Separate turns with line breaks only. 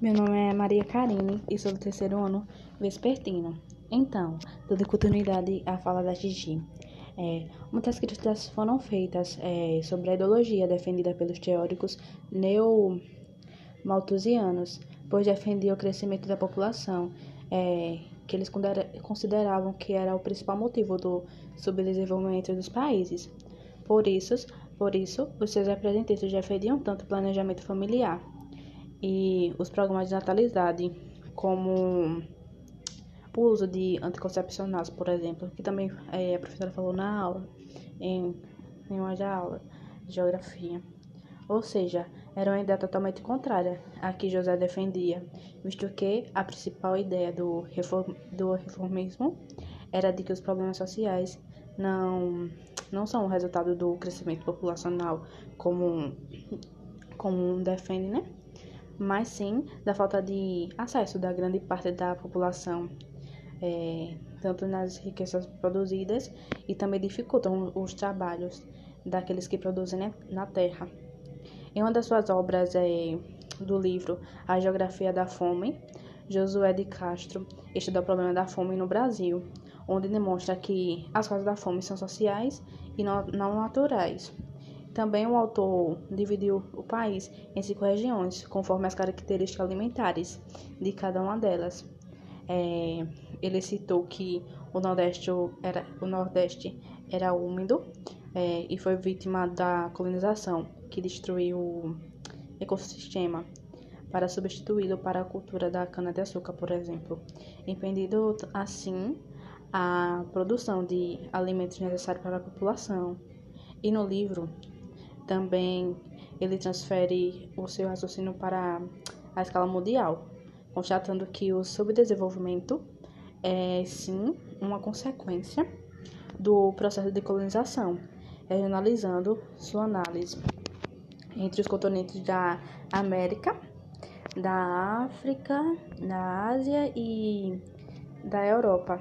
Meu nome é Maria Karine e sou do terceiro ano vespertino. Então, dando continuidade à fala da Gigi. É, muitas críticas foram feitas é, sobre a ideologia defendida pelos teóricos neo-malthusianos, pois defendia o crescimento da população, é, que eles consideravam que era o principal motivo do subdesenvolvimento dos países. Por isso, por isso os seus representantes defendiam tanto o planejamento familiar e os programas de natalidade, como o uso de anticoncepcionais, por exemplo, que também é, a professora falou na aula, em, em uma aula de geografia. Ou seja, era uma ideia totalmente contrária à que José defendia, visto que a principal ideia do, reform, do reformismo era de que os problemas sociais não, não são resultado do crescimento populacional, como, como defende, né? Mas sim da falta de acesso da grande parte da população, é, tanto nas riquezas produzidas e também dificultam os trabalhos daqueles que produzem né, na terra. Em uma das suas obras é, do livro A Geografia da Fome, Josué de Castro estuda o problema da fome no Brasil, onde demonstra que as causas da fome são sociais e não naturais. Também o autor dividiu o país em cinco regiões, conforme as características alimentares de cada uma delas. É, ele citou que o Nordeste era, o Nordeste era úmido é, e foi vítima da colonização, que destruiu o ecossistema para substituí-lo para a cultura da cana-de-açúcar, por exemplo, impedindo assim a produção de alimentos necessários para a população. E no livro, também ele transfere o seu raciocínio para a escala mundial, constatando que o subdesenvolvimento é sim uma consequência do processo de colonização, regionalizando sua análise entre os continentes da América, da África, da Ásia e da Europa.